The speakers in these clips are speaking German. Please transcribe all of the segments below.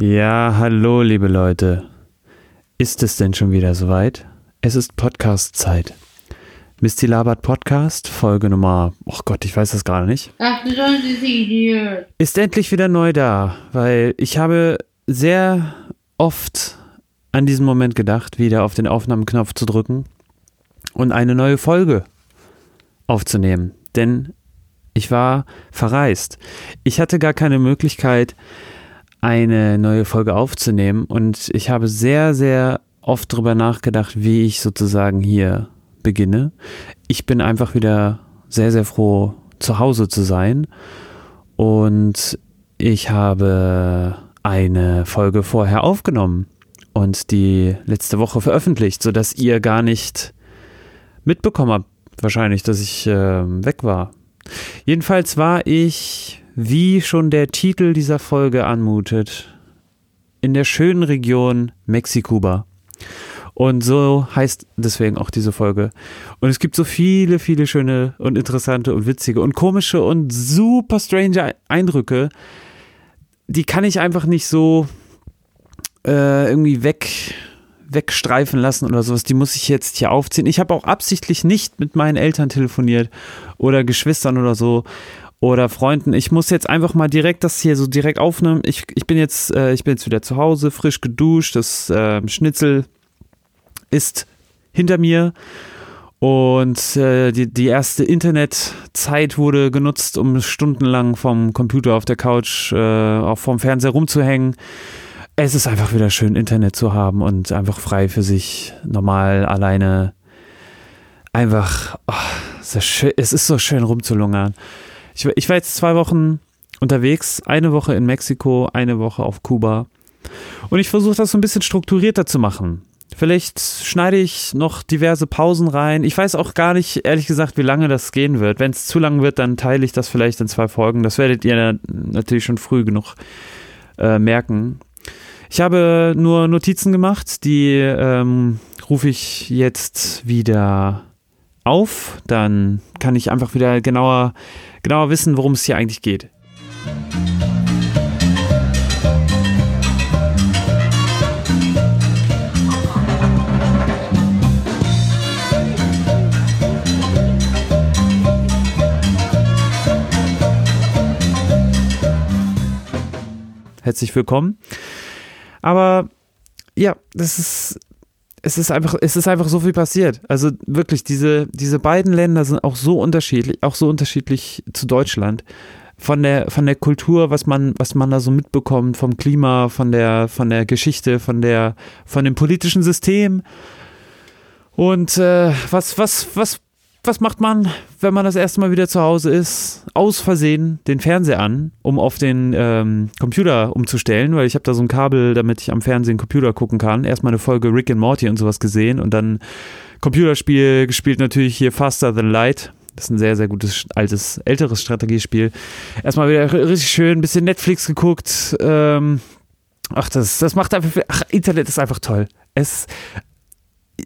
Ja, hallo, liebe Leute. Ist es denn schon wieder soweit? Es ist Podcast-Zeit. Misty Labert Podcast, Folge Nummer, oh Gott, ich weiß das gerade nicht. Ach, du Idiot. Ist endlich wieder neu da, weil ich habe sehr oft an diesen Moment gedacht, wieder auf den Aufnahmeknopf zu drücken und eine neue Folge aufzunehmen. Denn ich war verreist. Ich hatte gar keine Möglichkeit, eine neue Folge aufzunehmen und ich habe sehr, sehr oft darüber nachgedacht, wie ich sozusagen hier beginne. Ich bin einfach wieder sehr, sehr froh, zu Hause zu sein und ich habe eine Folge vorher aufgenommen und die letzte Woche veröffentlicht, sodass ihr gar nicht mitbekommen habt, wahrscheinlich, dass ich äh, weg war. Jedenfalls war ich, wie schon der Titel dieser Folge anmutet, in der schönen Region Mexikuba. Und so heißt deswegen auch diese Folge. Und es gibt so viele, viele schöne und interessante und witzige und komische und super strange Eindrücke. Die kann ich einfach nicht so äh, irgendwie weg, wegstreifen lassen oder sowas. Die muss ich jetzt hier aufziehen. Ich habe auch absichtlich nicht mit meinen Eltern telefoniert oder Geschwistern oder so oder Freunden. Ich muss jetzt einfach mal direkt das hier so direkt aufnehmen. Ich, ich bin jetzt, äh, ich bin jetzt wieder zu Hause, frisch geduscht. Das äh, Schnitzel ist hinter mir. Und äh, die, die erste Internetzeit wurde genutzt, um stundenlang vom Computer auf der Couch, äh, auch vom Fernseher rumzuhängen es ist einfach wieder schön, Internet zu haben und einfach frei für sich, normal, alleine. Einfach, oh, es, schön, es ist so schön rumzulungern. Ich, ich war jetzt zwei Wochen unterwegs, eine Woche in Mexiko, eine Woche auf Kuba. Und ich versuche das so ein bisschen strukturierter zu machen. Vielleicht schneide ich noch diverse Pausen rein. Ich weiß auch gar nicht, ehrlich gesagt, wie lange das gehen wird. Wenn es zu lang wird, dann teile ich das vielleicht in zwei Folgen. Das werdet ihr natürlich schon früh genug äh, merken. Ich habe nur Notizen gemacht, die ähm, rufe ich jetzt wieder auf. Dann kann ich einfach wieder genauer, genauer wissen, worum es hier eigentlich geht. Herzlich willkommen. Aber ja, das ist, es ist einfach, es ist einfach so viel passiert. Also wirklich, diese, diese beiden Länder sind auch so unterschiedlich, auch so unterschiedlich zu Deutschland. Von der, von der Kultur, was man, was man da so mitbekommt, vom Klima, von der, von der Geschichte, von der, von dem politischen System. Und äh, was, was, was was macht man, wenn man das erste Mal wieder zu Hause ist? Aus Versehen den Fernseher an, um auf den ähm, Computer umzustellen, weil ich habe da so ein Kabel, damit ich am Fernsehen Computer gucken kann. Erstmal eine Folge Rick and Morty und sowas gesehen und dann Computerspiel gespielt, natürlich hier Faster Than Light. Das ist ein sehr, sehr gutes, altes, älteres Strategiespiel. Erstmal wieder richtig schön, ein bisschen Netflix geguckt. Ähm, ach, das, das macht einfach, ach, Internet ist einfach toll. Es,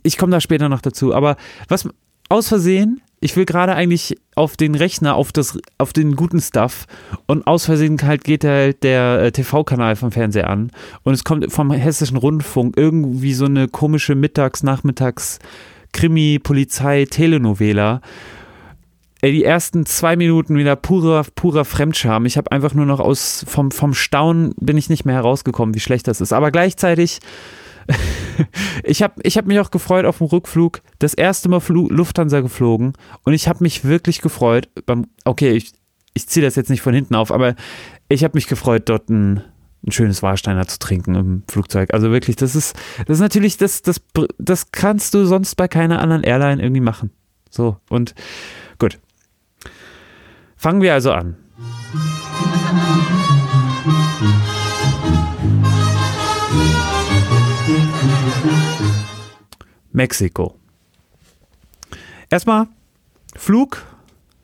ich komme da später noch dazu. Aber was, aus Versehen, ich will gerade eigentlich auf den Rechner, auf, das, auf den guten Stuff und aus Versehen halt geht der, der äh, TV-Kanal vom Fernseher an und es kommt vom Hessischen Rundfunk irgendwie so eine komische Mittags-, Nachmittags-, Krimi, Polizei, Telenovela. Die ersten zwei Minuten wieder purer, purer Fremdscham. Ich habe einfach nur noch aus, vom, vom Staunen bin ich nicht mehr herausgekommen, wie schlecht das ist. Aber gleichzeitig ich habe ich hab mich auch gefreut auf dem Rückflug. Das erste Mal Flu Lufthansa geflogen und ich habe mich wirklich gefreut. Beim, okay, ich, ich ziehe das jetzt nicht von hinten auf, aber ich habe mich gefreut, dort ein, ein schönes Warsteiner zu trinken im Flugzeug. Also wirklich, das ist, das ist natürlich, das, das, das kannst du sonst bei keiner anderen Airline irgendwie machen. So, und gut. Fangen wir also an. Mexiko. Erstmal Flug,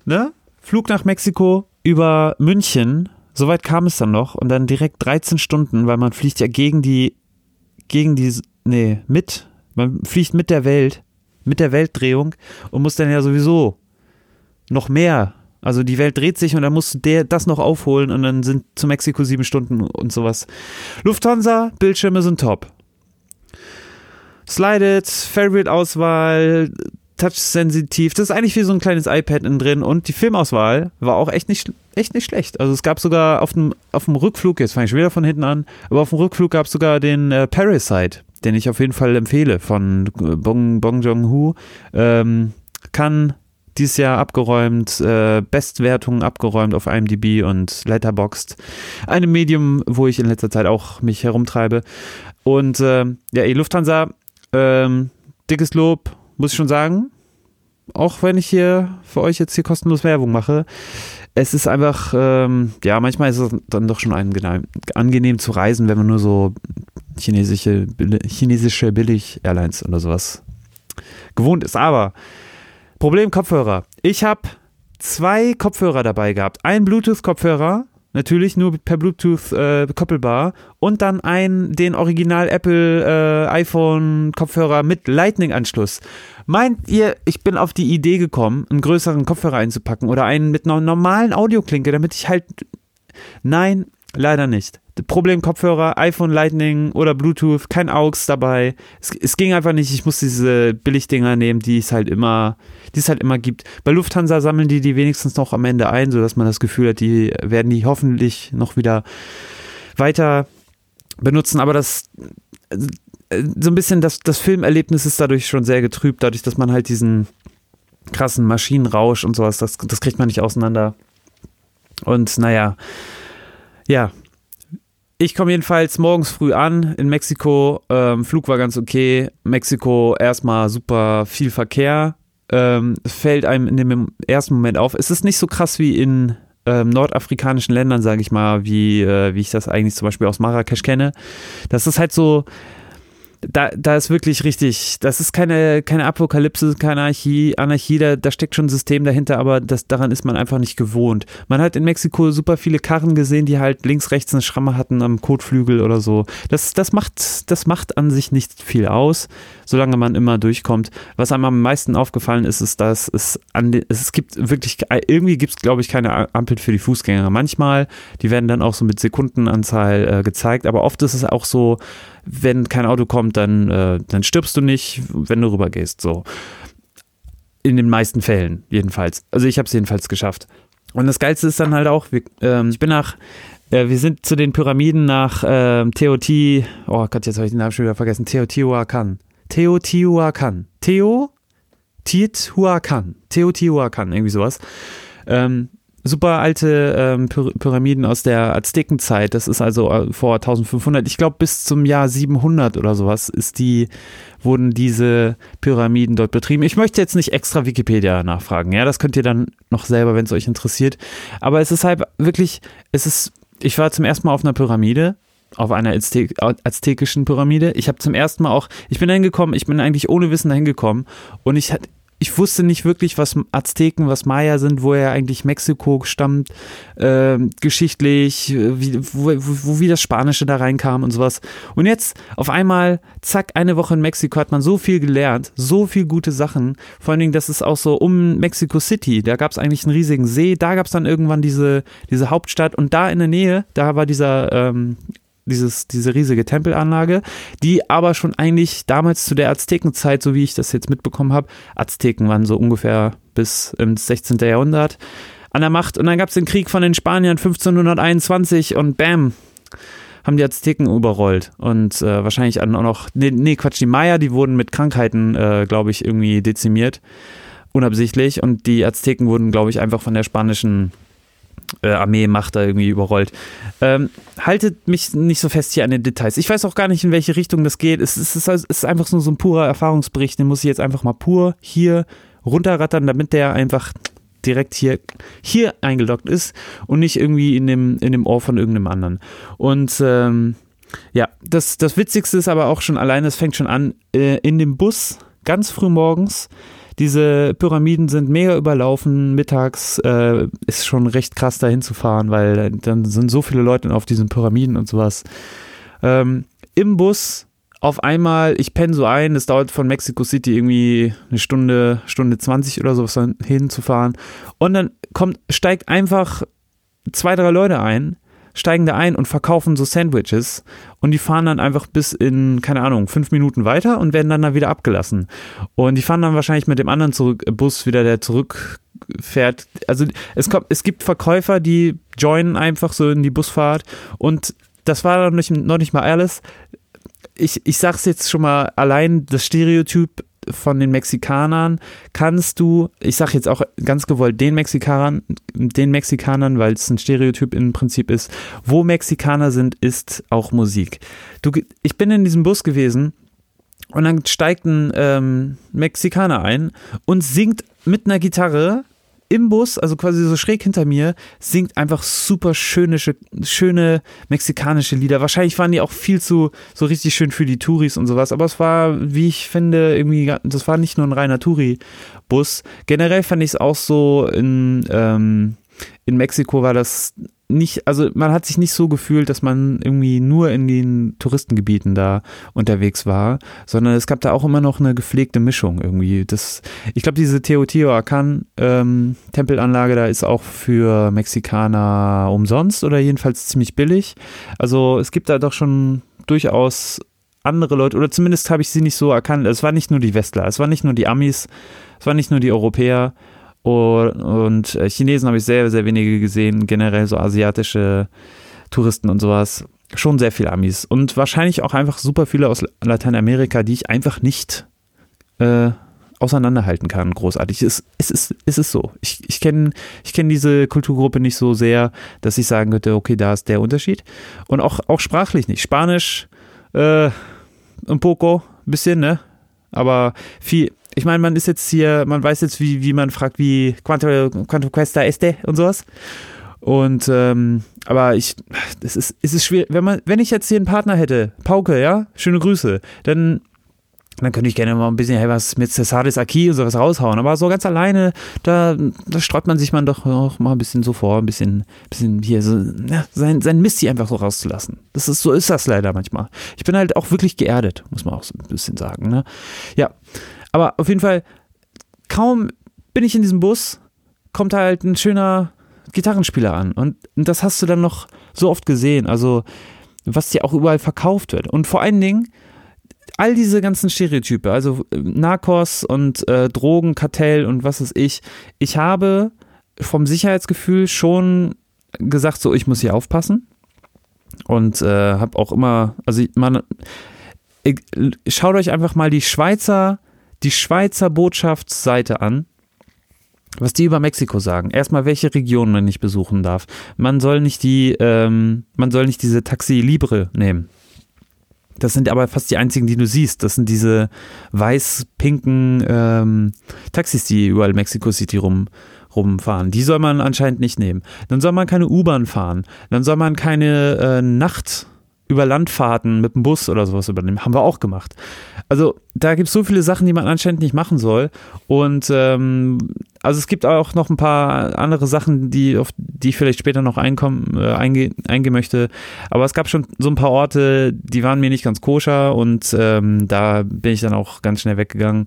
ne? Flug nach Mexiko über München. Soweit kam es dann noch und dann direkt 13 Stunden, weil man fliegt ja gegen die, gegen die, nee, mit, man fliegt mit der Welt, mit der Weltdrehung und muss dann ja sowieso noch mehr Also die Welt dreht sich und dann musst du der, das noch aufholen und dann sind zu Mexiko sieben Stunden und sowas. Lufthansa, Bildschirme sind top. Slided, Favorite-Auswahl, touch-sensitiv. Das ist eigentlich wie so ein kleines iPad innen drin und die Filmauswahl war auch echt nicht, echt nicht schlecht. Also es gab sogar auf dem, auf dem Rückflug, jetzt fange ich wieder von hinten an, aber auf dem Rückflug gab es sogar den äh, Parasite, den ich auf jeden Fall empfehle von Bong, Bong Joon-ho. Ähm, kann dieses Jahr abgeräumt, äh, Bestwertungen abgeräumt auf IMDb und Letterboxd. Einem Medium, wo ich in letzter Zeit auch mich herumtreibe. Und äh, ja, ey, Lufthansa, ähm, dickes Lob, muss ich schon sagen. Auch wenn ich hier für euch jetzt hier kostenlos Werbung mache. Es ist einfach, ähm, ja, manchmal ist es dann doch schon angenehm, zu reisen, wenn man nur so chinesische, chinesische Billig-Airlines oder sowas gewohnt ist. Aber Problem Kopfhörer. Ich habe zwei Kopfhörer dabei gehabt. Ein Bluetooth-Kopfhörer, natürlich nur per Bluetooth äh, koppelbar, und dann ein den Original Apple äh, iPhone Kopfhörer mit Lightning-Anschluss. Meint ihr, ich bin auf die Idee gekommen, einen größeren Kopfhörer einzupacken oder einen mit einer normalen Audioklinke, damit ich halt. Nein, leider nicht. Problem Kopfhörer, iPhone Lightning oder Bluetooth, kein AUX dabei. Es, es ging einfach nicht. Ich musste diese Billigdinger nehmen, die es halt immer, die es halt immer gibt. Bei Lufthansa sammeln die die wenigstens noch am Ende ein, sodass man das Gefühl hat, die werden die hoffentlich noch wieder weiter benutzen. Aber das so ein bisschen das, das Filmerlebnis ist dadurch schon sehr getrübt, dadurch, dass man halt diesen krassen Maschinenrausch und sowas, das, das kriegt man nicht auseinander. Und naja, ja, ich komme jedenfalls morgens früh an in Mexiko. Ähm, Flug war ganz okay. Mexiko erstmal super viel Verkehr. Ähm, fällt einem in dem ersten Moment auf. Es ist nicht so krass wie in ähm, nordafrikanischen Ländern, sage ich mal, wie, äh, wie ich das eigentlich zum Beispiel aus Marrakesch kenne. Das ist halt so, da, da ist wirklich richtig, das ist keine, keine Apokalypse, keine Anarchie, Anarchie da, da steckt schon ein System dahinter, aber das, daran ist man einfach nicht gewohnt. Man hat in Mexiko super viele Karren gesehen, die halt links, rechts eine Schramme hatten am Kotflügel oder so. Das, das, macht, das macht an sich nicht viel aus, solange man immer durchkommt. Was einem am meisten aufgefallen ist, ist, dass es an es gibt wirklich, irgendwie gibt es, glaube ich, keine Ampel für die Fußgänger. Manchmal, die werden dann auch so mit Sekundenanzahl äh, gezeigt, aber oft ist es auch so, wenn kein Auto kommt, dann, äh, dann stirbst du nicht, wenn du rübergehst. So. In den meisten Fällen, jedenfalls. Also ich habe es jedenfalls geschafft. Und das Geilste ist dann halt auch, wir, äh, ich bin nach, äh, wir sind zu den Pyramiden nach äh, Teoti, oh Gott, jetzt habe ich den Namen schon wieder vergessen, Teotihuacan. Teotihuacan. Teo? Tiethuacan. Teotihuacan, irgendwie sowas. Ähm, super alte ähm, Pyramiden aus der Aztekenzeit. Das ist also äh, vor 1500. Ich glaube, bis zum Jahr 700 oder sowas ist die, wurden diese Pyramiden dort betrieben. Ich möchte jetzt nicht extra Wikipedia nachfragen. Ja, das könnt ihr dann noch selber, wenn es euch interessiert. Aber es ist halt wirklich, es ist, ich war zum ersten Mal auf einer Pyramide auf einer Azte aztekischen Pyramide. Ich habe zum ersten Mal auch, ich bin hingekommen, ich bin eigentlich ohne Wissen da hingekommen und ich hatte ich wusste nicht wirklich, was Azteken, was Maya sind, woher eigentlich Mexiko stammt, äh, geschichtlich, wie, wo, wo, wie das Spanische da reinkam und sowas. Und jetzt auf einmal, zack, eine Woche in Mexiko hat man so viel gelernt, so viel gute Sachen. Vor allen Dingen, das ist auch so um Mexico City, da gab es eigentlich einen riesigen See, da gab es dann irgendwann diese, diese Hauptstadt und da in der Nähe, da war dieser ähm, dieses, diese riesige Tempelanlage, die aber schon eigentlich damals zu der Aztekenzeit, so wie ich das jetzt mitbekommen habe, Azteken waren so ungefähr bis ins 16. Jahrhundert an der Macht. Und dann gab es den Krieg von den Spaniern 1521 und bam, haben die Azteken überrollt. Und äh, wahrscheinlich auch noch, nee, nee, Quatsch, die Maya, die wurden mit Krankheiten, äh, glaube ich, irgendwie dezimiert, unabsichtlich. Und die Azteken wurden, glaube ich, einfach von der spanischen äh, Armeemacht da irgendwie überrollt. Ähm, haltet mich nicht so fest hier an den Details. Ich weiß auch gar nicht, in welche Richtung das geht. Es ist, es ist einfach nur so ein purer Erfahrungsbericht, den muss ich jetzt einfach mal pur hier runterrattern, damit der einfach direkt hier, hier eingeloggt ist und nicht irgendwie in dem, in dem Ohr von irgendeinem anderen. Und ähm, ja, das, das Witzigste ist aber auch schon alleine, es fängt schon an, äh, in dem Bus ganz früh morgens diese Pyramiden sind mega überlaufen. Mittags äh, ist schon recht krass dahin zu fahren, weil dann sind so viele Leute auf diesen Pyramiden und sowas. Ähm, Im Bus auf einmal, ich penne so ein, es dauert von Mexico City irgendwie eine Stunde, Stunde 20 oder sowas hinzufahren. Und dann kommt, steigt einfach zwei, drei Leute ein, steigen da ein und verkaufen so Sandwiches und die fahren dann einfach bis in, keine Ahnung, fünf Minuten weiter und werden dann da wieder abgelassen. Und die fahren dann wahrscheinlich mit dem anderen zurück, Bus wieder, der zurückfährt. Also es, kommt, es gibt Verkäufer, die joinen einfach so in die Busfahrt und das war noch nicht, noch nicht mal alles ich, ich sag's jetzt schon mal, allein das Stereotyp von den Mexikanern kannst du, ich sag jetzt auch ganz gewollt den Mexikanern, den Mexikanern, weil es ein Stereotyp im Prinzip ist, wo Mexikaner sind, ist auch Musik. Du, ich bin in diesem Bus gewesen und dann steigt ein ähm, Mexikaner ein und singt mit einer Gitarre im Bus, also quasi so schräg hinter mir, singt einfach super schöne, schöne mexikanische Lieder. Wahrscheinlich waren die auch viel zu so richtig schön für die Touris und sowas, aber es war, wie ich finde, irgendwie, das war nicht nur ein reiner Touri-Bus. Generell fand ich es auch so in, ähm, in Mexiko war das nicht, also man hat sich nicht so gefühlt, dass man irgendwie nur in den Touristengebieten da unterwegs war, sondern es gab da auch immer noch eine gepflegte Mischung irgendwie. Das, ich glaube, diese Teotihuacan ähm, Tempelanlage da ist auch für Mexikaner umsonst oder jedenfalls ziemlich billig. Also es gibt da doch schon durchaus andere Leute, oder zumindest habe ich sie nicht so erkannt. Es war nicht nur die Westler, es war nicht nur die Amis, es war nicht nur die Europäer, und äh, Chinesen habe ich sehr, sehr wenige gesehen, generell so asiatische Touristen und sowas. Schon sehr viele Amis. Und wahrscheinlich auch einfach super viele aus Lateinamerika, die ich einfach nicht äh, auseinanderhalten kann, großartig. Es, es, ist, es ist so. Ich, ich kenne ich kenn diese Kulturgruppe nicht so sehr, dass ich sagen könnte, okay, da ist der Unterschied. Und auch, auch sprachlich nicht. Spanisch, äh, un poco, bisschen, ne? Aber viel, ich meine, man ist jetzt hier, man weiß jetzt, wie, wie man fragt, wie Quanto, Quanto Questa este und sowas. Und ähm, aber ich, es ist, es ist schwierig, wenn man, wenn ich jetzt hier einen Partner hätte, Pauke, ja, schöne Grüße, dann dann könnte ich gerne mal ein bisschen hey, was mit Cesaris Aki und sowas raushauen. Aber so ganz alleine, da, da sträubt man sich man doch auch mal ein bisschen so vor, ein bisschen, bisschen hier so, ja, sein, sein Mist hier einfach so rauszulassen. Das ist, so ist das leider manchmal. Ich bin halt auch wirklich geerdet, muss man auch so ein bisschen sagen. Ne? Ja, aber auf jeden Fall, kaum bin ich in diesem Bus, kommt halt ein schöner Gitarrenspieler an. Und das hast du dann noch so oft gesehen. Also, was dir auch überall verkauft wird. Und vor allen Dingen, all diese ganzen Stereotype, also äh, Narcos und äh, Drogenkartell und was weiß ich. Ich habe vom Sicherheitsgefühl schon gesagt, so, ich muss hier aufpassen. Und äh, habe auch immer, also man, schaut euch einfach mal die Schweizer die Schweizer Botschaftsseite an, was die über Mexiko sagen. Erstmal, welche Regionen man nicht besuchen darf. Man soll nicht die, ähm, man soll nicht diese Taxi Libre nehmen. Das sind aber fast die einzigen, die du siehst. Das sind diese weiß-pinken ähm, Taxis, die überall Mexico City rum, rumfahren. Die soll man anscheinend nicht nehmen. Dann soll man keine U-Bahn fahren. Dann soll man keine äh, Nacht über Landfahrten mit dem Bus oder sowas übernehmen. Haben wir auch gemacht. Also da gibt es so viele Sachen, die man anscheinend nicht machen soll. Und ähm, also es gibt auch noch ein paar andere Sachen, die, auf die ich vielleicht später noch einkommen, äh, einge, eingehen möchte. Aber es gab schon so ein paar Orte, die waren mir nicht ganz koscher und ähm, da bin ich dann auch ganz schnell weggegangen.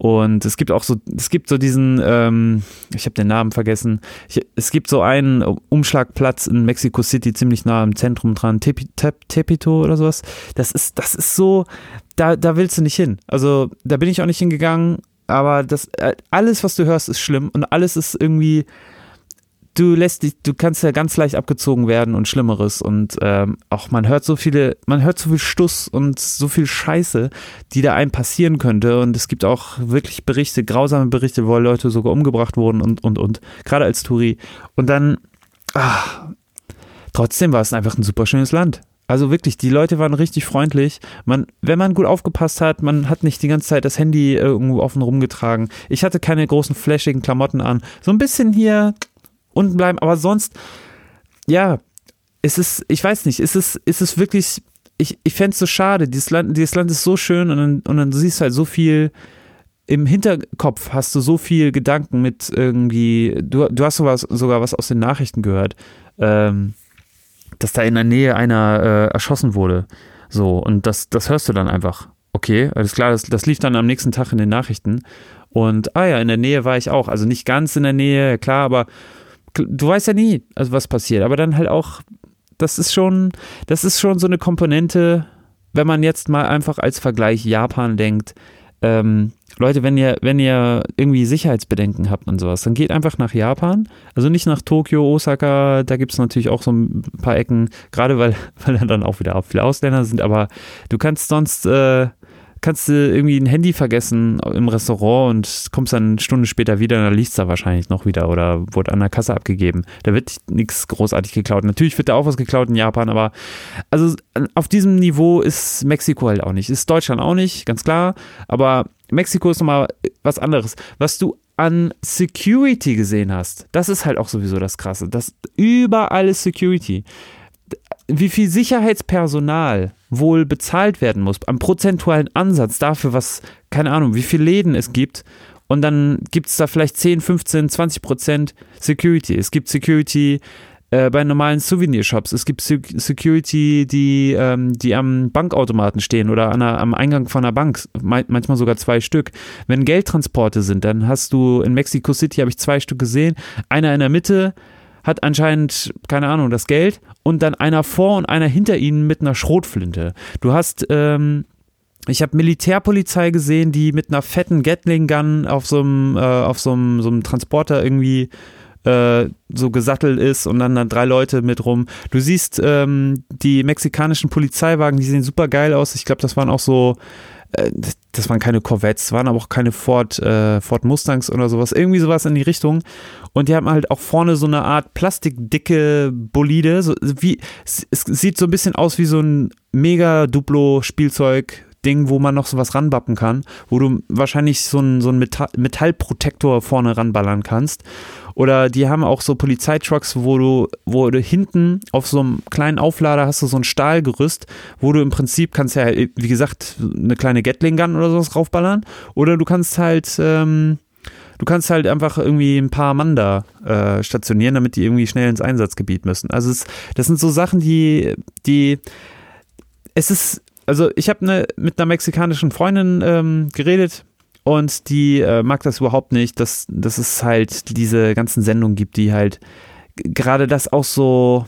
Und es gibt auch so, es gibt so diesen, ähm, ich habe den Namen vergessen, ich, es gibt so einen Umschlagplatz in Mexico City, ziemlich nah am Zentrum dran, Tepi, Tep, Tepito oder sowas. Das ist, das ist so, da, da willst du nicht hin. Also da bin ich auch nicht hingegangen, aber das, äh, alles, was du hörst, ist schlimm und alles ist irgendwie, du lässt dich, du kannst ja ganz leicht abgezogen werden und Schlimmeres und ähm, auch man hört so viele, man hört so viel Stuss und so viel Scheiße, die da einem passieren könnte und es gibt auch wirklich Berichte, grausame Berichte, wo Leute sogar umgebracht wurden und und und gerade als Touri und dann, ach, trotzdem war es einfach ein super schönes Land. Also wirklich, die Leute waren richtig freundlich. Man, wenn man gut aufgepasst hat, man hat nicht die ganze Zeit das Handy irgendwo offen rumgetragen. Ich hatte keine großen flashigen Klamotten an. So ein bisschen hier unten bleiben. Aber sonst, ja, es ist, ich weiß nicht, ist es, ist es wirklich, ich, ich fände es so schade. Dieses Land, dieses Land ist so schön und dann, und dann siehst du halt so viel. Im Hinterkopf hast du so viel Gedanken mit irgendwie, du, du hast sowas, sogar was aus den Nachrichten gehört, ähm, dass da in der Nähe einer äh, erschossen wurde. So, und das, das hörst du dann einfach. Okay, alles klar, das, das lief dann am nächsten Tag in den Nachrichten. Und, ah ja, in der Nähe war ich auch. Also nicht ganz in der Nähe, klar, aber du weißt ja nie, also was passiert. Aber dann halt auch, das ist schon, das ist schon so eine Komponente, wenn man jetzt mal einfach als Vergleich Japan denkt, ähm, Leute, wenn ihr, wenn ihr irgendwie Sicherheitsbedenken habt und sowas, dann geht einfach nach Japan. Also nicht nach Tokio, Osaka, da gibt es natürlich auch so ein paar Ecken, gerade weil, weil dann auch wieder viele Ausländer sind, aber du kannst sonst äh, kannst du irgendwie ein Handy vergessen im Restaurant und kommst dann eine Stunde später wieder und dann liegt es da wahrscheinlich noch wieder oder wurde an der Kasse abgegeben. Da wird nichts großartig geklaut. Natürlich wird da auch was geklaut in Japan, aber also auf diesem Niveau ist Mexiko halt auch nicht. Ist Deutschland auch nicht, ganz klar. Aber Mexiko ist nochmal was anderes. Was du an Security gesehen hast, das ist halt auch sowieso das Krasse. Das überall ist Security wie viel Sicherheitspersonal wohl bezahlt werden muss, am prozentualen Ansatz dafür, was, keine Ahnung, wie viele Läden es gibt. Und dann gibt es da vielleicht 10, 15, 20 Prozent Security. Es gibt Security äh, bei normalen Souvenirshops. Es gibt Security, die, ähm, die am Bankautomaten stehen oder einer, am Eingang von einer Bank. manchmal sogar zwei Stück. Wenn Geldtransporte sind, dann hast du in Mexico City, habe ich zwei Stück gesehen. Einer in der Mitte, hat anscheinend, keine Ahnung, das Geld und dann einer vor und einer hinter ihnen mit einer Schrotflinte. Du hast, ähm, ich habe Militärpolizei gesehen, die mit einer fetten Gatling-Gun auf so einem, äh, auf so einem, Transporter irgendwie äh, so gesattelt ist und dann, dann drei Leute mit rum. Du siehst ähm, die mexikanischen Polizeiwagen, die sehen super geil aus. Ich glaube, das waren auch so das waren keine Corvettes, waren aber auch keine Ford, äh, Ford Mustangs oder sowas, irgendwie sowas in die Richtung. Und die haben halt auch vorne so eine Art plastikdicke Bolide, so wie, es, es sieht so ein bisschen aus wie so ein mega Duplo-Spielzeug, Ding, wo man noch sowas ranbappen kann, wo du wahrscheinlich so einen so Metall Metallprotektor vorne ranballern kannst. Oder die haben auch so Polizeitrucks, wo du, wo du hinten auf so einem kleinen Auflader hast du so ein Stahlgerüst, wo du im Prinzip kannst ja, wie gesagt, eine kleine Gatling Gun oder sowas raufballern. Oder du kannst halt, ähm, du kannst halt einfach irgendwie ein paar Mann da äh, stationieren, damit die irgendwie schnell ins Einsatzgebiet müssen. Also es, das sind so Sachen, die, die, es ist, also ich habe ne, mit einer mexikanischen Freundin ähm, geredet, und die äh, mag das überhaupt nicht, dass, dass es halt diese ganzen Sendungen gibt, die halt gerade das auch so,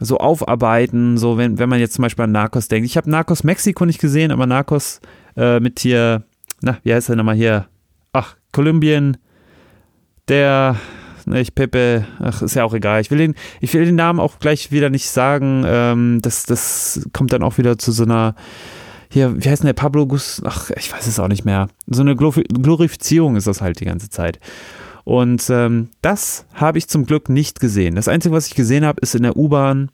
so aufarbeiten, so wenn, wenn man jetzt zum Beispiel an Narcos denkt. Ich habe Narcos Mexiko nicht gesehen, aber Narcos äh, mit hier, na, wie heißt der nochmal hier? Ach, Kolumbien, der, nicht Pepe, ach, ist ja auch egal. Ich will den, ich will den Namen auch gleich wieder nicht sagen. Ähm, das, das kommt dann auch wieder zu so einer hier, wie heißt denn der Pablo Gus? Ach, ich weiß es auch nicht mehr. So eine Glorifizierung ist das halt die ganze Zeit. Und ähm, das habe ich zum Glück nicht gesehen. Das Einzige, was ich gesehen habe, ist in der U-Bahn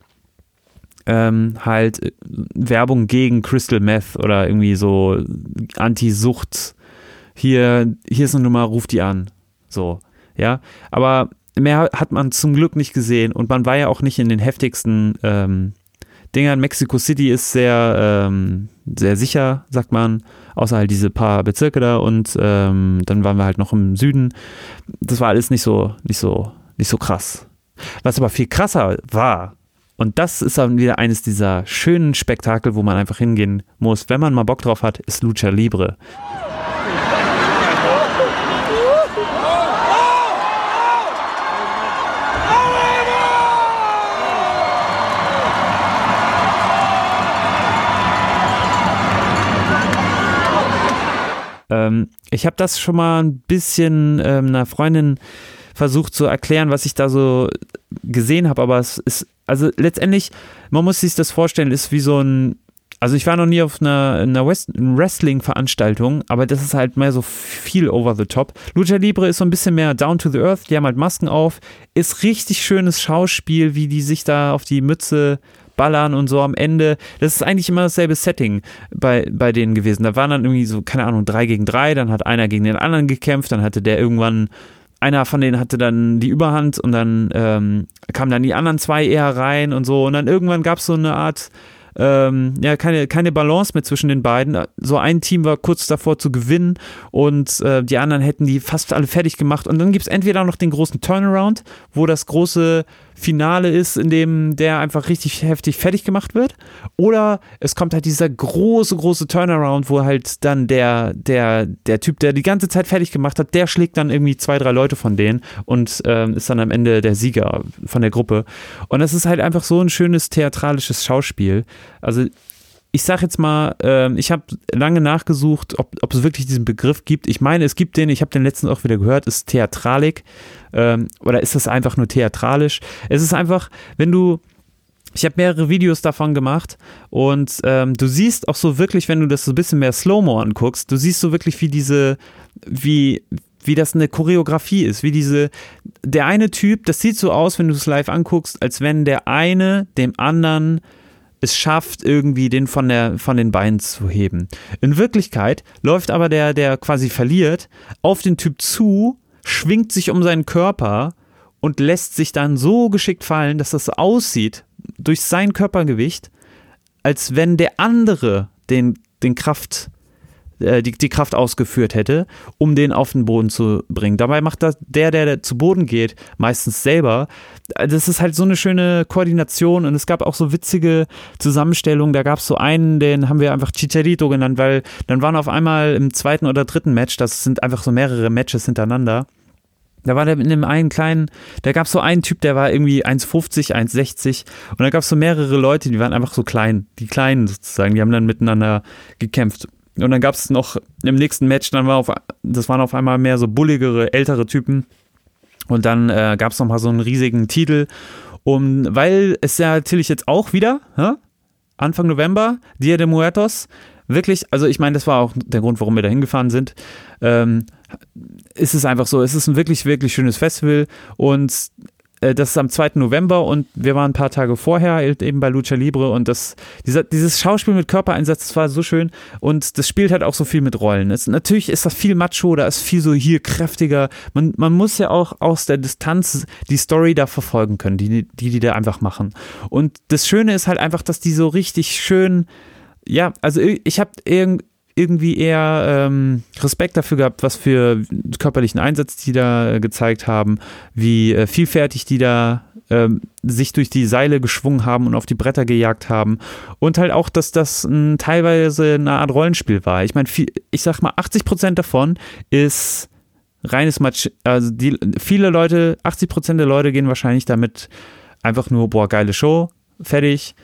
ähm, halt äh, Werbung gegen Crystal Meth oder irgendwie so Anti-Sucht. Hier, hier ist eine Nummer, ruft die an. So, ja. Aber mehr hat man zum Glück nicht gesehen und man war ja auch nicht in den heftigsten ähm, Dingern. Mexico City ist sehr, ähm, sehr sicher, sagt man, außer halt diese paar Bezirke da und ähm, dann waren wir halt noch im Süden. Das war alles nicht so, nicht so, nicht so krass. Was aber viel krasser war, und das ist dann wieder eines dieser schönen Spektakel, wo man einfach hingehen muss, wenn man mal Bock drauf hat, ist Lucha Libre. Ähm, ich habe das schon mal ein bisschen ähm, einer Freundin versucht zu erklären, was ich da so gesehen habe, aber es ist, also letztendlich, man muss sich das vorstellen, ist wie so ein, also ich war noch nie auf einer, einer Wrestling-Veranstaltung, aber das ist halt mehr so viel over the top. Lucha Libre ist so ein bisschen mehr down to the earth, die haben halt Masken auf, ist richtig schönes Schauspiel, wie die sich da auf die Mütze ballern und so am Ende. Das ist eigentlich immer dasselbe Setting bei, bei denen gewesen. Da waren dann irgendwie so, keine Ahnung, drei gegen drei, dann hat einer gegen den anderen gekämpft, dann hatte der irgendwann einer von denen hatte dann die Überhand und dann ähm, kamen dann die anderen zwei eher rein und so. Und dann irgendwann gab es so eine Art, ähm, ja, keine, keine Balance mehr zwischen den beiden. So ein Team war kurz davor zu gewinnen und äh, die anderen hätten die fast alle fertig gemacht. Und dann gibt es entweder noch den großen Turnaround, wo das große Finale ist, in dem der einfach richtig heftig fertig gemacht wird. Oder es kommt halt dieser große, große Turnaround, wo halt dann der, der, der Typ, der die ganze Zeit fertig gemacht hat, der schlägt dann irgendwie zwei, drei Leute von denen und ähm, ist dann am Ende der Sieger von der Gruppe. Und das ist halt einfach so ein schönes theatralisches Schauspiel. Also ich sag jetzt mal, äh, ich habe lange nachgesucht, ob, es wirklich diesen Begriff gibt. Ich meine, es gibt den, ich habe den letzten auch wieder gehört, ist Theatralik. Ähm, oder ist das einfach nur theatralisch? Es ist einfach, wenn du. Ich habe mehrere Videos davon gemacht und ähm, du siehst auch so wirklich, wenn du das so ein bisschen mehr Slow-Mo anguckst, du siehst so wirklich, wie diese, wie, wie das eine Choreografie ist, wie diese, der eine Typ, das sieht so aus, wenn du es live anguckst, als wenn der eine dem anderen es schafft, irgendwie den von, der, von den Beinen zu heben. In Wirklichkeit läuft aber der, der quasi verliert, auf den Typ zu, schwingt sich um seinen Körper und lässt sich dann so geschickt fallen, dass das aussieht, durch sein Körpergewicht, als wenn der andere den, den Kraft, äh, die, die Kraft ausgeführt hätte, um den auf den Boden zu bringen. Dabei macht das der, der, der zu Boden geht, meistens selber. Das ist halt so eine schöne Koordination und es gab auch so witzige Zusammenstellungen. Da gab es so einen, den haben wir einfach Chicharito genannt, weil dann waren auf einmal im zweiten oder dritten Match, das sind einfach so mehrere Matches hintereinander. Da war der in dem einen kleinen, da gab es so einen Typ, der war irgendwie 1,50, 1,60 und da gab es so mehrere Leute, die waren einfach so klein, die Kleinen sozusagen, die haben dann miteinander gekämpft. Und dann gab es noch im nächsten Match, dann war auf, das waren auf einmal mehr so bulligere, ältere Typen. Und dann äh, gab es nochmal so einen riesigen Titel. Um, weil es ja natürlich jetzt auch wieder, hä? Anfang November, Dia de Muertos, wirklich, also ich meine, das war auch der Grund, warum wir da hingefahren sind. Ähm, ist es einfach so, es ist ein wirklich, wirklich schönes Festival und das ist am 2. November und wir waren ein paar Tage vorher eben bei Lucha Libre und das, dieser, dieses Schauspiel mit Körpereinsatz, das war so schön und das spielt halt auch so viel mit Rollen. Es, natürlich ist das viel Macho, da ist viel so hier kräftiger. Man, man muss ja auch aus der Distanz die Story da verfolgen können, die, die die da einfach machen. Und das Schöne ist halt einfach, dass die so richtig schön, ja, also ich habe irgendwie eher ähm, Respekt dafür gehabt, was für körperlichen Einsatz die da gezeigt haben, wie äh, vielfältig die da äh, sich durch die Seile geschwungen haben und auf die Bretter gejagt haben. Und halt auch, dass das ein, teilweise eine Art Rollenspiel war. Ich meine, ich sag mal, 80 Prozent davon ist reines Match. Also die, viele Leute, 80 Prozent der Leute gehen wahrscheinlich damit einfach nur, boah, geile Show, fertig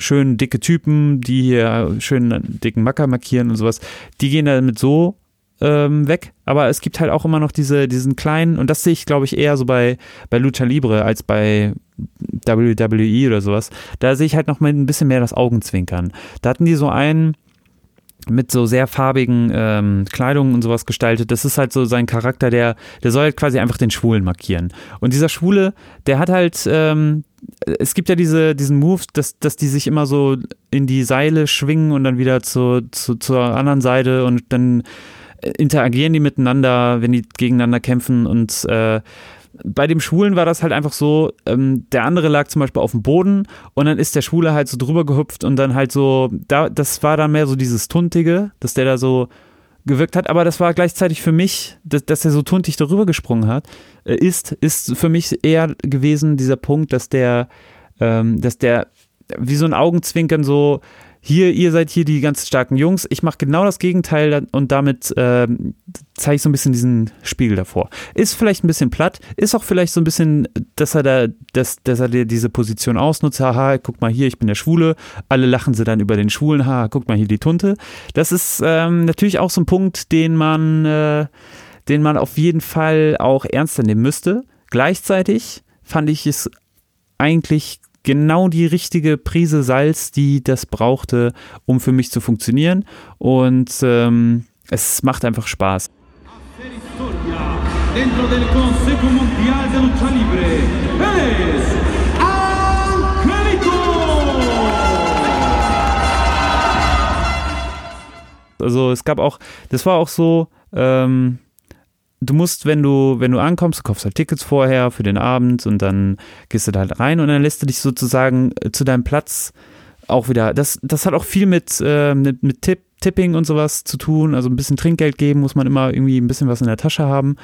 schön dicke Typen, die hier schön dicken Macker markieren und sowas, die gehen damit so ähm, weg. Aber es gibt halt auch immer noch diese, diesen kleinen, und das sehe ich, glaube ich, eher so bei, bei Lucha Libre als bei WWE oder sowas. Da sehe ich halt noch mal ein bisschen mehr das Augenzwinkern. Da hatten die so einen mit so sehr farbigen ähm, Kleidungen und sowas gestaltet. Das ist halt so sein Charakter, der, der soll halt quasi einfach den Schwulen markieren. Und dieser Schwule, der hat halt, ähm, es gibt ja diese, diesen Move, dass, dass die sich immer so in die Seile schwingen und dann wieder zu, zu, zur anderen Seite und dann interagieren die miteinander, wenn die gegeneinander kämpfen und äh, bei dem Schwulen war das halt einfach so, ähm, der andere lag zum Beispiel auf dem Boden und dann ist der Schwule halt so drüber gehüpft und dann halt so, da, das war dann mehr so dieses Tuntige, dass der da so gewirkt hat, aber das war gleichzeitig für mich, dass, dass er so tuntig darüber gesprungen hat, äh, ist, ist für mich eher gewesen dieser Punkt, dass der, ähm, dass der wie so ein Augenzwinkern so, hier, ihr seid hier die ganz starken Jungs, ich mache genau das Gegenteil und damit äh, zeige ich so ein bisschen diesen Spiegel davor. Ist vielleicht ein bisschen platt, ist auch vielleicht so ein bisschen, dass er da, dass, dass er diese Position ausnutzt, haha, guck mal hier, ich bin der Schwule, alle lachen sie dann über den Schwulen, haha, guck mal hier die Tunte. Das ist ähm, natürlich auch so ein Punkt, den man, äh, den man auf jeden Fall auch ernster nehmen müsste. Gleichzeitig fand ich es eigentlich genau die richtige Prise Salz, die das brauchte, um für mich zu funktionieren. Und ähm, es macht einfach Spaß. Dentro del Consejo Mundial de Lucha Libre, es Also es gab auch, das war auch so, ähm, du musst, wenn du, wenn du ankommst, du kaufst halt Tickets vorher für den Abend und dann gehst du da halt rein und dann lässt du dich sozusagen äh, zu deinem Platz auch wieder. Das, das hat auch viel mit, äh, mit, mit Tipp, Tipping und sowas zu tun, also ein bisschen Trinkgeld geben, muss man immer irgendwie ein bisschen was in der Tasche haben.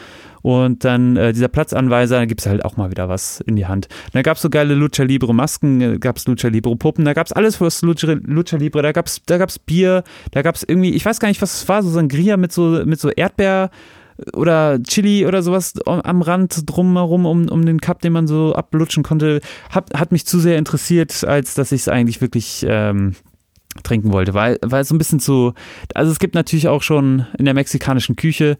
Und dann äh, dieser Platzanweiser, da gibt es halt auch mal wieder was in die Hand. Da gab es so geile Lucha Libre Masken, äh, gab es Lucha Libre Puppen, da gab es alles fürs Lucha, Lucha Libre, da gab es da gab's Bier, da gab es irgendwie, ich weiß gar nicht, was es war, so Sangria mit so, mit so Erdbeer oder Chili oder sowas am Rand drumherum um, um den Cup, den man so ablutschen konnte, hat, hat mich zu sehr interessiert, als dass ich es eigentlich wirklich ähm, trinken wollte, weil, weil so ein bisschen zu, also es gibt natürlich auch schon in der mexikanischen Küche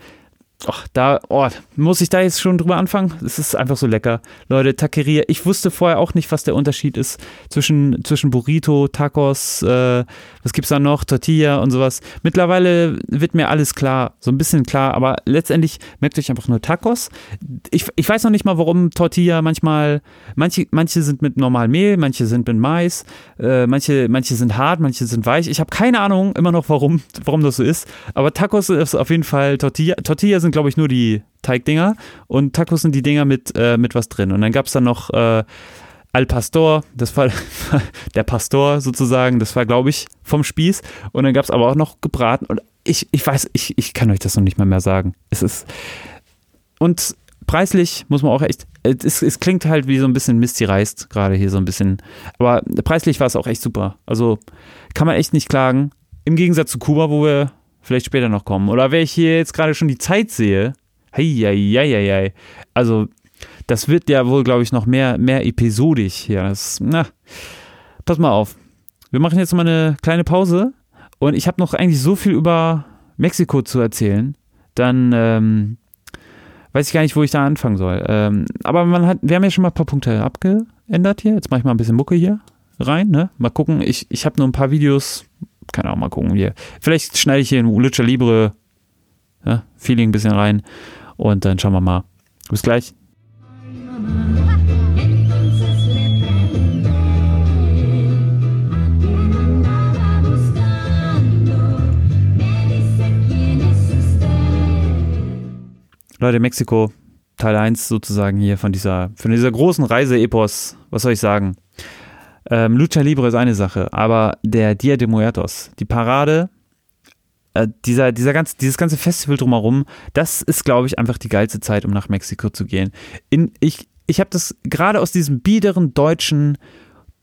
Ach, da, oh, muss ich da jetzt schon drüber anfangen? Es ist einfach so lecker. Leute, Taqueria, ich wusste vorher auch nicht, was der Unterschied ist zwischen, zwischen Burrito, Tacos, äh, was gibt's da noch, Tortilla und sowas. Mittlerweile wird mir alles klar, so ein bisschen klar, aber letztendlich merkt euch einfach nur Tacos. Ich, ich weiß noch nicht mal, warum Tortilla manchmal, manche, manche sind mit normalem Mehl, manche sind mit Mais, äh, manche, manche sind hart, manche sind weich. Ich habe keine Ahnung immer noch, warum, warum das so ist, aber Tacos ist auf jeden Fall Tortilla. Tortilla sind, glaube ich, nur die Teigdinger und Tacos sind die Dinger mit, äh, mit was drin. Und dann gab es dann noch äh, Al Pastor, das war der Pastor sozusagen, das war, glaube ich, vom Spieß. Und dann gab es aber auch noch gebraten. Und ich, ich weiß, ich, ich kann euch das noch nicht mal mehr sagen. Es ist. Und preislich muss man auch echt. Es, es klingt halt wie so ein bisschen Misty reist, gerade hier so ein bisschen. Aber preislich war es auch echt super. Also kann man echt nicht klagen. Im Gegensatz zu Kuba, wo wir vielleicht später noch kommen. Oder wenn ich hier jetzt gerade schon die Zeit sehe, hei, also das wird ja wohl, glaube ich, noch mehr, mehr episodisch hier. Das, na, pass mal auf. Wir machen jetzt mal eine kleine Pause und ich habe noch eigentlich so viel über Mexiko zu erzählen. Dann ähm, weiß ich gar nicht, wo ich da anfangen soll. Ähm, aber man hat, wir haben ja schon mal ein paar Punkte abgeändert hier. Jetzt mache ich mal ein bisschen Mucke hier rein. Ne? Mal gucken. Ich, ich habe nur ein paar Videos keine Ahnung, mal gucken hier. Vielleicht schneide ich hier in Lucha Libre ja, Feeling ein bisschen rein und dann schauen wir mal. Bis gleich. Leute, Mexiko, Teil 1 sozusagen hier von dieser, von dieser großen Reise-Epos. Was soll ich sagen? Ähm, Lucha Libre ist eine Sache, aber der Dia de Muertos, die Parade, äh, dieser, dieser ganz, dieses ganze Festival drumherum, das ist, glaube ich, einfach die geilste Zeit, um nach Mexiko zu gehen. In, ich ich habe das gerade aus diesem biederen deutschen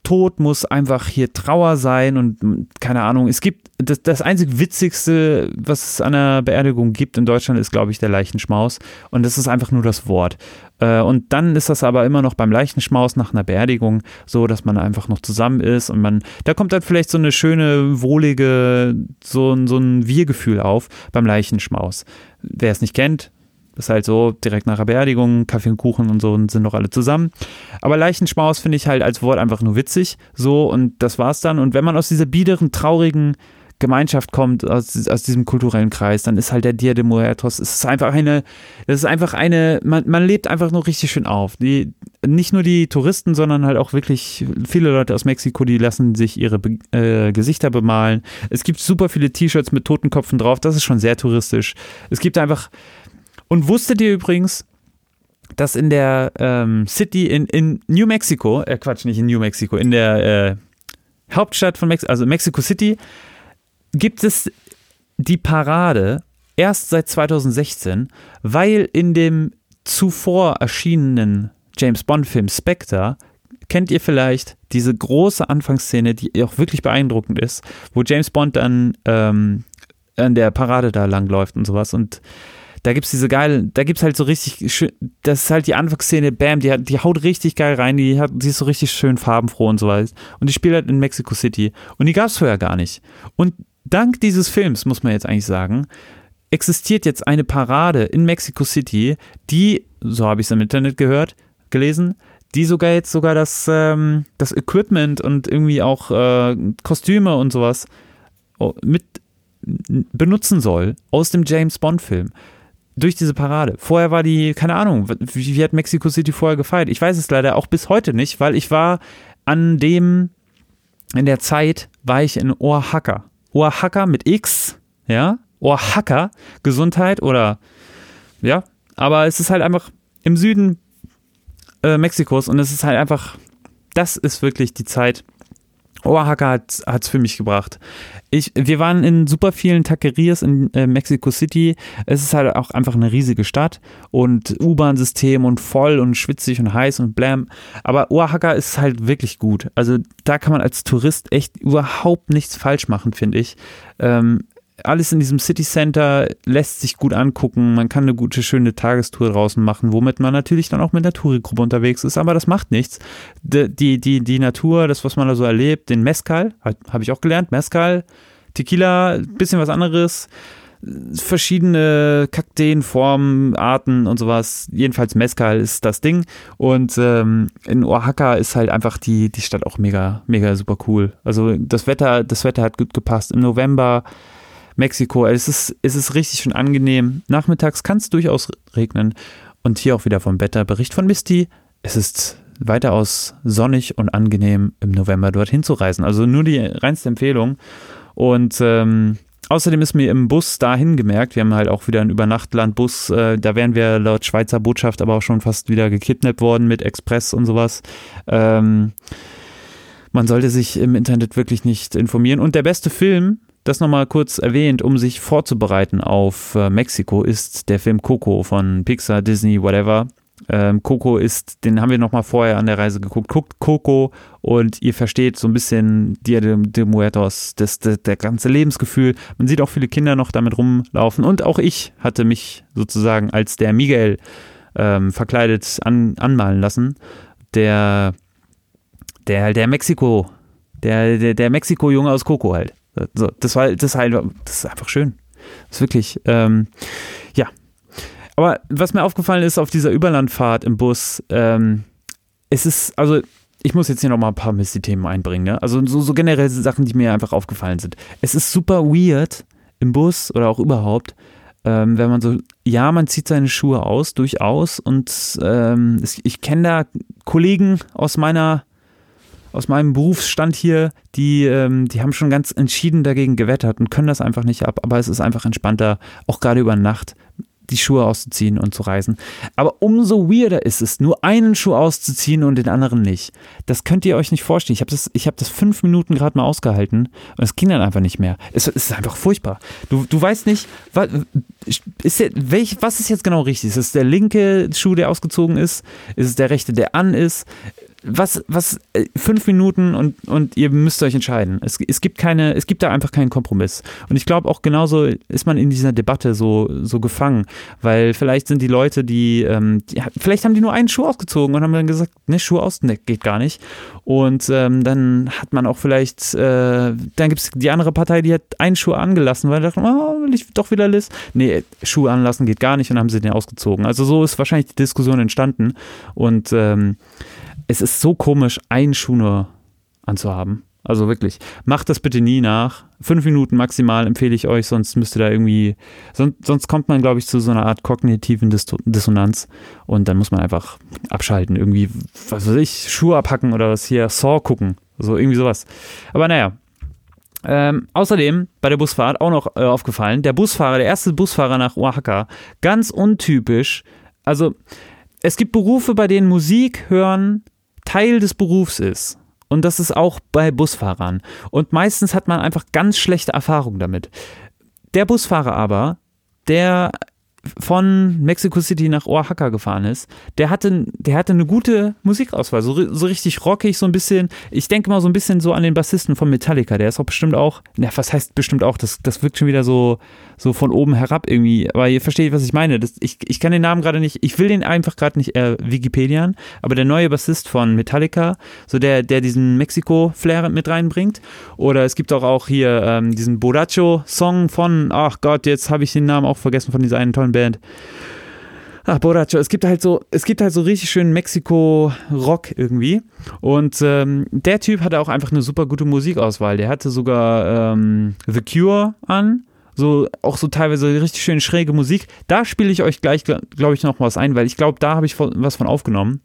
Tod muss einfach hier Trauer sein und hm, keine Ahnung. Es gibt das, das einzig Witzigste, was es an einer Beerdigung gibt in Deutschland, ist, glaube ich, der Leichenschmaus. Und das ist einfach nur das Wort. Äh, und dann ist das aber immer noch beim Leichenschmaus nach einer Beerdigung so, dass man einfach noch zusammen ist und man, da kommt dann vielleicht so eine schöne, wohlige, so, so ein Wir-Gefühl auf beim Leichenschmaus. Wer es nicht kennt, ist halt so, direkt nach der Beerdigung, Kaffee und Kuchen und so und sind doch alle zusammen. Aber Leichenschmaus finde ich halt als Wort einfach nur witzig. So und das war's dann. Und wenn man aus dieser biederen, traurigen Gemeinschaft kommt, aus, aus diesem kulturellen Kreis, dann ist halt der Dia de Muertos, es ist einfach eine, das ist einfach eine, man, man lebt einfach nur richtig schön auf. Die, nicht nur die Touristen, sondern halt auch wirklich viele Leute aus Mexiko, die lassen sich ihre äh, Gesichter bemalen. Es gibt super viele T-Shirts mit Totenköpfen drauf, das ist schon sehr touristisch. Es gibt einfach, und wusstet ihr übrigens, dass in der ähm, City in, in New Mexico, äh Quatsch, nicht in New Mexico, in der äh, Hauptstadt von Mexiko, also Mexico City, gibt es die Parade erst seit 2016, weil in dem zuvor erschienenen James Bond-Film Spectre kennt ihr vielleicht diese große Anfangsszene, die auch wirklich beeindruckend ist, wo James Bond dann ähm, an der Parade da langläuft und sowas. Und da gibt es diese geile, da gibt es halt so richtig schön, das ist halt die Anfangsszene, bam, die, die haut richtig geil rein, die, hat, die ist so richtig schön farbenfroh und so weiter. Und die spielt halt in Mexico City. Und die gab es vorher gar nicht. Und dank dieses Films, muss man jetzt eigentlich sagen, existiert jetzt eine Parade in Mexico City, die, so habe ich es im Internet gehört, gelesen, die sogar jetzt sogar das, ähm, das Equipment und irgendwie auch äh, Kostüme und sowas oh, mit benutzen soll aus dem James Bond Film durch diese Parade. Vorher war die, keine Ahnung, wie, wie, hat Mexico City vorher gefeiert? Ich weiß es leider auch bis heute nicht, weil ich war an dem, in der Zeit war ich in Oaxaca. Oaxaca mit X, ja, Oaxaca, Gesundheit oder, ja, aber es ist halt einfach im Süden äh, Mexikos und es ist halt einfach, das ist wirklich die Zeit, Oaxaca hat es für mich gebracht. Ich, wir waren in super vielen Taquerias in äh, Mexico City. Es ist halt auch einfach eine riesige Stadt und U-Bahn-System und voll und schwitzig und heiß und blam. Aber Oaxaca ist halt wirklich gut. Also da kann man als Tourist echt überhaupt nichts falsch machen, finde ich. Ähm, alles in diesem City Center lässt sich gut angucken. Man kann eine gute, schöne Tagestour draußen machen, womit man natürlich dann auch mit der Tourigruppe unterwegs ist. Aber das macht nichts. Die, die, die, die Natur, das, was man da so erlebt, den Mezcal, habe ich auch gelernt. Mezcal, Tequila, bisschen was anderes. Verschiedene Kakteen, Formen, Arten und sowas. Jedenfalls Mezcal ist das Ding. Und ähm, in Oaxaca ist halt einfach die, die Stadt auch mega, mega super cool. Also das Wetter, das Wetter hat gut gepasst. Im November Mexiko. Es ist, es ist richtig schön angenehm. Nachmittags kann es durchaus regnen. Und hier auch wieder vom Wetter. Bericht von Misty. Es ist weitaus sonnig und angenehm im November dorthin zu reisen. Also nur die reinste Empfehlung. Und ähm, außerdem ist mir im Bus dahin gemerkt, wir haben halt auch wieder einen Übernachtlandbus, äh, da wären wir laut Schweizer Botschaft aber auch schon fast wieder gekidnappt worden mit Express und sowas. Ähm, man sollte sich im Internet wirklich nicht informieren. Und der beste Film, das nochmal kurz erwähnt, um sich vorzubereiten auf äh, Mexiko, ist der Film Coco von Pixar, Disney, whatever. Ähm, Coco ist, den haben wir nochmal vorher an der Reise geguckt. Guckt Coco und ihr versteht so ein bisschen Dia de, de Muertos, das, das, der ganze Lebensgefühl. Man sieht auch viele Kinder noch damit rumlaufen und auch ich hatte mich sozusagen als der Miguel ähm, verkleidet an, anmalen lassen. Der, der, der Mexiko, der, der, der Mexiko-Junge aus Coco halt. So, das war, das halt, das ist einfach schön. Das ist wirklich, ähm, ja. Aber was mir aufgefallen ist auf dieser Überlandfahrt im Bus, ähm, es ist, also ich muss jetzt hier nochmal ein paar Misty-Themen einbringen, ne? Also so, so generell Sachen, die mir einfach aufgefallen sind. Es ist super weird im Bus oder auch überhaupt, ähm, wenn man so, ja, man zieht seine Schuhe aus, durchaus. Und ähm, ich kenne da Kollegen aus meiner aus meinem Berufsstand hier, die, ähm, die haben schon ganz entschieden dagegen gewettert und können das einfach nicht ab. Aber es ist einfach entspannter, auch gerade über Nacht die Schuhe auszuziehen und zu reisen. Aber umso weirder ist es, nur einen Schuh auszuziehen und den anderen nicht. Das könnt ihr euch nicht vorstellen. Ich habe das, hab das fünf Minuten gerade mal ausgehalten und es ging dann einfach nicht mehr. Es, es, ist einfach furchtbar. Du, du weißt nicht, was ist, der, welch, was ist jetzt genau richtig? Ist es der linke Schuh, der ausgezogen ist? Ist es der rechte, der an ist? Was, was, äh, fünf Minuten und, und ihr müsst euch entscheiden. Es, es gibt keine, es gibt da einfach keinen Kompromiss. Und ich glaube auch genauso ist man in dieser Debatte so, so gefangen, weil vielleicht sind die Leute, die, ähm, die, vielleicht haben die nur einen Schuh ausgezogen und haben dann gesagt, ne, Schuh aus, ne, geht gar nicht. Und ähm, dann hat man auch vielleicht, äh, dann gibt es die andere Partei, die hat einen Schuh angelassen, weil dachten, oh, will ich doch wieder Liz? Nee, Schuh anlassen geht gar nicht und haben sie den ausgezogen. Also so ist wahrscheinlich die Diskussion entstanden. Und ähm, es ist so komisch, einen Schuh nur anzuhaben. Also wirklich, macht das bitte nie nach. Fünf Minuten maximal empfehle ich euch, sonst müsst ihr da irgendwie, sonst, sonst kommt man, glaube ich, zu so einer Art kognitiven Dis Dissonanz und dann muss man einfach abschalten, irgendwie, was weiß ich, Schuhe abhacken oder was hier, Saw gucken, so irgendwie sowas. Aber naja. Ähm, außerdem bei der Busfahrt auch noch äh, aufgefallen, der Busfahrer, der erste Busfahrer nach Oaxaca, ganz untypisch. Also es gibt Berufe, bei denen Musik hören Teil des Berufs ist. Und das ist auch bei Busfahrern. Und meistens hat man einfach ganz schlechte Erfahrungen damit. Der Busfahrer aber, der von Mexico City nach Oaxaca gefahren ist, der hatte, der hatte eine gute Musikauswahl, so, so richtig rockig, so ein bisschen, ich denke mal so ein bisschen so an den Bassisten von Metallica, der ist auch bestimmt auch, na, was heißt bestimmt auch, das, das wirkt schon wieder so, so von oben herab irgendwie, aber ihr versteht, was ich meine, das, ich, ich kann den Namen gerade nicht, ich will den einfach gerade nicht äh, Wikipedian, aber der neue Bassist von Metallica, so der, der diesen Mexiko-Flair mit reinbringt, oder es gibt auch, auch hier ähm, diesen Bodacho-Song von, ach Gott, jetzt habe ich den Namen auch vergessen von dieser einen tollen Band. Ach, Borracho, es gibt halt so, es gibt halt so richtig schön Mexiko-Rock irgendwie. Und ähm, der Typ hatte auch einfach eine super gute Musikauswahl. Der hatte sogar ähm, The Cure an so auch so teilweise richtig schön schräge Musik. Da spiele ich euch gleich, glaube ich, noch was ein, weil ich glaube, da habe ich was von aufgenommen.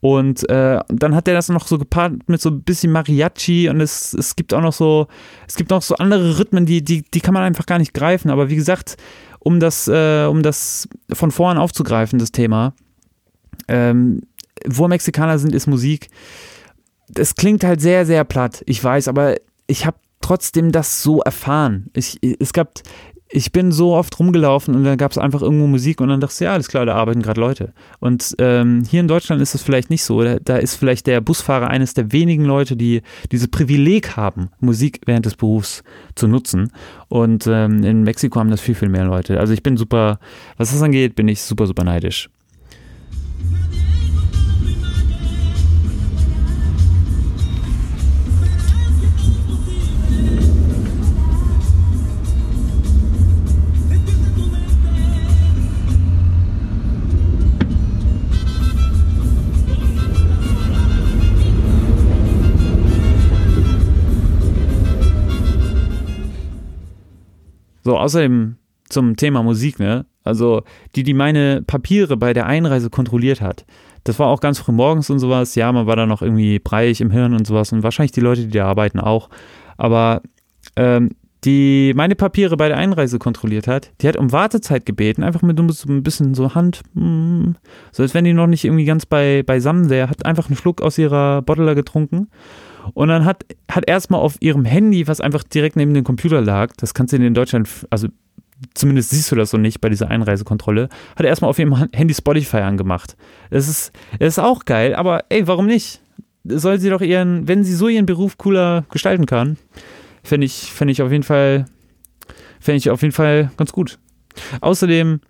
Und äh, dann hat er das noch so gepaart mit so ein bisschen Mariachi und es, es gibt auch noch so, es gibt noch so andere Rhythmen, die, die, die kann man einfach gar nicht greifen. Aber wie gesagt, um das, äh, um das von vorn aufzugreifen, das Thema, ähm, wo Mexikaner sind, ist Musik das klingt halt sehr, sehr platt, ich weiß, aber ich habe trotzdem das so erfahren. Ich, es gab, ich bin so oft rumgelaufen und dann gab es einfach irgendwo Musik und dann dachte ich, ja, alles klar, da arbeiten gerade Leute. Und ähm, hier in Deutschland ist es vielleicht nicht so. Da, da, ist vielleicht der Busfahrer eines der wenigen Leute, die dieses Privileg haben, Musik während des Berufs zu nutzen. Und ähm, in Mexiko haben das viel, viel mehr Leute. Also ich bin super, was das angeht, bin ich super, super neidisch. So, außerdem zum Thema Musik, ne? Also, die, die meine Papiere bei der Einreise kontrolliert hat. Das war auch ganz früh morgens und sowas. Ja, man war da noch irgendwie breiig im Hirn und sowas. Und wahrscheinlich die Leute, die da arbeiten, auch. Aber ähm, die meine Papiere bei der Einreise kontrolliert hat, die hat um Wartezeit gebeten, einfach mit so ein bisschen so Hand, mm, so als wenn die noch nicht irgendwie ganz bei, beisammen wäre, hat einfach einen Schluck aus ihrer Bottler getrunken und dann hat, hat erstmal auf ihrem Handy, was einfach direkt neben dem Computer lag, das kannst du in Deutschland, also zumindest siehst du das so nicht bei dieser Einreisekontrolle, hat er erstmal auf ihrem Handy Spotify angemacht. Das ist, ist auch geil, aber ey, warum nicht? Soll sie doch ihren, wenn sie so ihren Beruf cooler gestalten kann, fände ich, fänd ich auf jeden Fall, fände ich auf jeden Fall ganz gut. Außerdem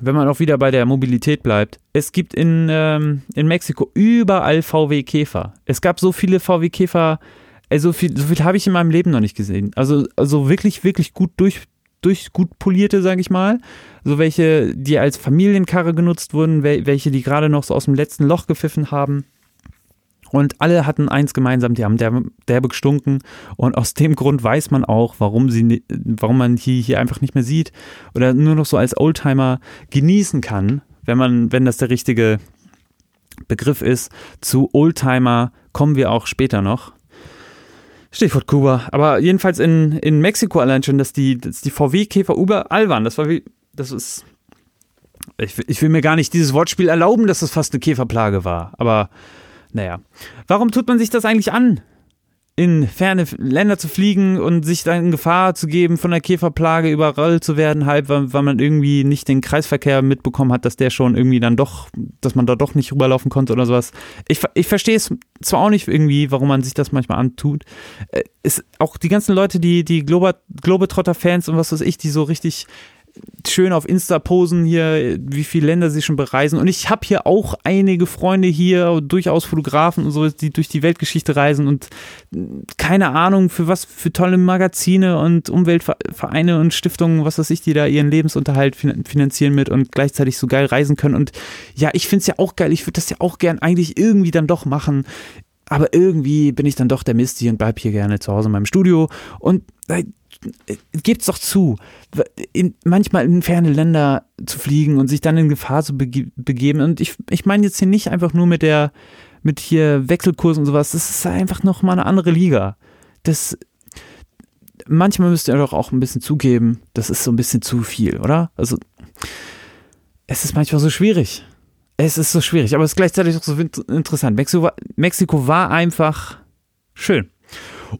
wenn man auch wieder bei der Mobilität bleibt, es gibt in, ähm, in Mexiko überall VW Käfer. Es gab so viele VW Käfer, also viel, so viel habe ich in meinem Leben noch nicht gesehen. Also, also wirklich, wirklich gut durch, durch gut polierte, sage ich mal. So welche, die als Familienkarre genutzt wurden, welche, die gerade noch so aus dem letzten Loch gepfiffen haben. Und alle hatten eins gemeinsam, die haben derbe, derbe gestunken. Und aus dem Grund weiß man auch, warum, sie, warum man die hier einfach nicht mehr sieht oder nur noch so als Oldtimer genießen kann, wenn man, wenn das der richtige Begriff ist. Zu Oldtimer kommen wir auch später noch. Stichwort Kuba. Aber jedenfalls in, in Mexiko allein schon, dass die, dass die VW-Käfer überall waren. Das war wie, das ist, ich, ich will mir gar nicht dieses Wortspiel erlauben, dass das fast eine Käferplage war. Aber naja, warum tut man sich das eigentlich an? in ferne Länder zu fliegen und sich dann in Gefahr zu geben, von der Käferplage überrollt zu werden, halb, weil, weil, man irgendwie nicht den Kreisverkehr mitbekommen hat, dass der schon irgendwie dann doch, dass man da doch nicht rüberlaufen konnte oder sowas. Ich, ich verstehe es zwar auch nicht irgendwie, warum man sich das manchmal antut. Es, äh, auch die ganzen Leute, die, die Globetrotter-Fans und was weiß ich, die so richtig schön auf Insta posen hier, wie viele Länder sie schon bereisen. Und ich habe hier auch einige Freunde hier, durchaus Fotografen und so, die durch die Weltgeschichte reisen und keine Ahnung, für was, für tolle Magazine und Umweltvereine und Stiftungen, was weiß ich, die da ihren Lebensunterhalt finanzieren mit und gleichzeitig so geil reisen können. Und ja, ich finde es ja auch geil. Ich würde das ja auch gern eigentlich irgendwie dann doch machen. Aber irgendwie bin ich dann doch der Misty und bleib hier gerne zu Hause in meinem Studio. Und äh, gebt's doch zu, in, manchmal in ferne Länder zu fliegen und sich dann in Gefahr zu bege begeben. Und ich, ich meine jetzt hier nicht einfach nur mit der, mit hier Wechselkurs und sowas. Das ist einfach noch mal eine andere Liga. Das, manchmal müsst ihr doch auch ein bisschen zugeben, das ist so ein bisschen zu viel, oder? Also, es ist manchmal so schwierig. Es ist so schwierig, aber es ist gleichzeitig auch so interessant. Mexiko war, Mexiko war einfach schön.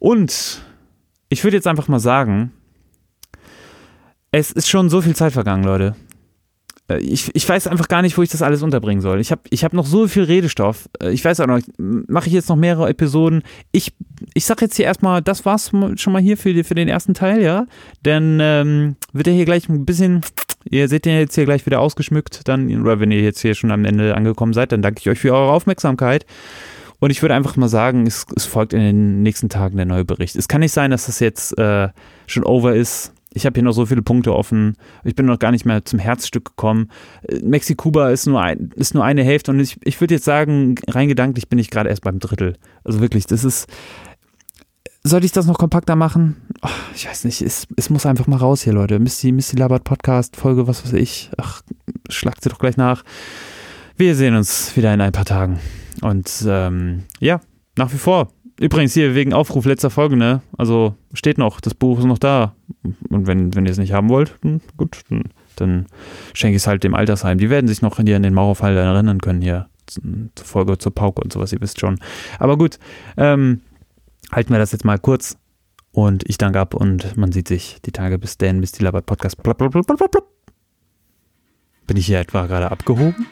Und ich würde jetzt einfach mal sagen, es ist schon so viel Zeit vergangen, Leute. Äh, ich, ich weiß einfach gar nicht, wo ich das alles unterbringen soll. Ich habe ich hab noch so viel Redestoff. Äh, ich weiß auch noch, mache ich jetzt noch mehrere Episoden. Ich, ich sag jetzt hier erstmal, das war's schon mal hier für, für den ersten Teil, ja. Denn ähm, wird er hier gleich ein bisschen, ihr seht den jetzt hier gleich wieder ausgeschmückt, dann, oder wenn ihr jetzt hier schon am Ende angekommen seid, dann danke ich euch für eure Aufmerksamkeit. Und ich würde einfach mal sagen, es, es, folgt in den nächsten Tagen der neue Bericht. Es kann nicht sein, dass das jetzt äh, schon over ist. Ich habe hier noch so viele Punkte offen. Ich bin noch gar nicht mehr zum Herzstück gekommen. Äh, Mexikuba ist nur, ein, ist nur eine Hälfte und ich, ich würde jetzt sagen, rein gedanklich bin ich gerade erst beim Drittel. Also wirklich, das ist. Sollte ich das noch kompakter machen? Oh, ich weiß nicht, es, es muss einfach mal raus hier, Leute. Misty, Misty Labert Podcast, Folge, was weiß ich. Ach, schlagt sie doch gleich nach. Wir sehen uns wieder in ein paar Tagen. Und ähm, ja, nach wie vor übrigens hier wegen Aufruf letzter Folge, ne? Also steht noch, das Buch ist noch da. Und wenn, wenn ihr es nicht haben wollt, dann gut, dann, dann schenke ich es halt dem Altersheim. Die werden sich noch hier in den Mauerfall erinnern können hier. Zur Folge zur Pauke und sowas, ihr wisst schon. Aber gut, ähm, halten wir das jetzt mal kurz. Und ich danke ab und man sieht sich die Tage bis dann, bis die Labert Podcast. Blub, Bin ich hier etwa gerade abgehoben?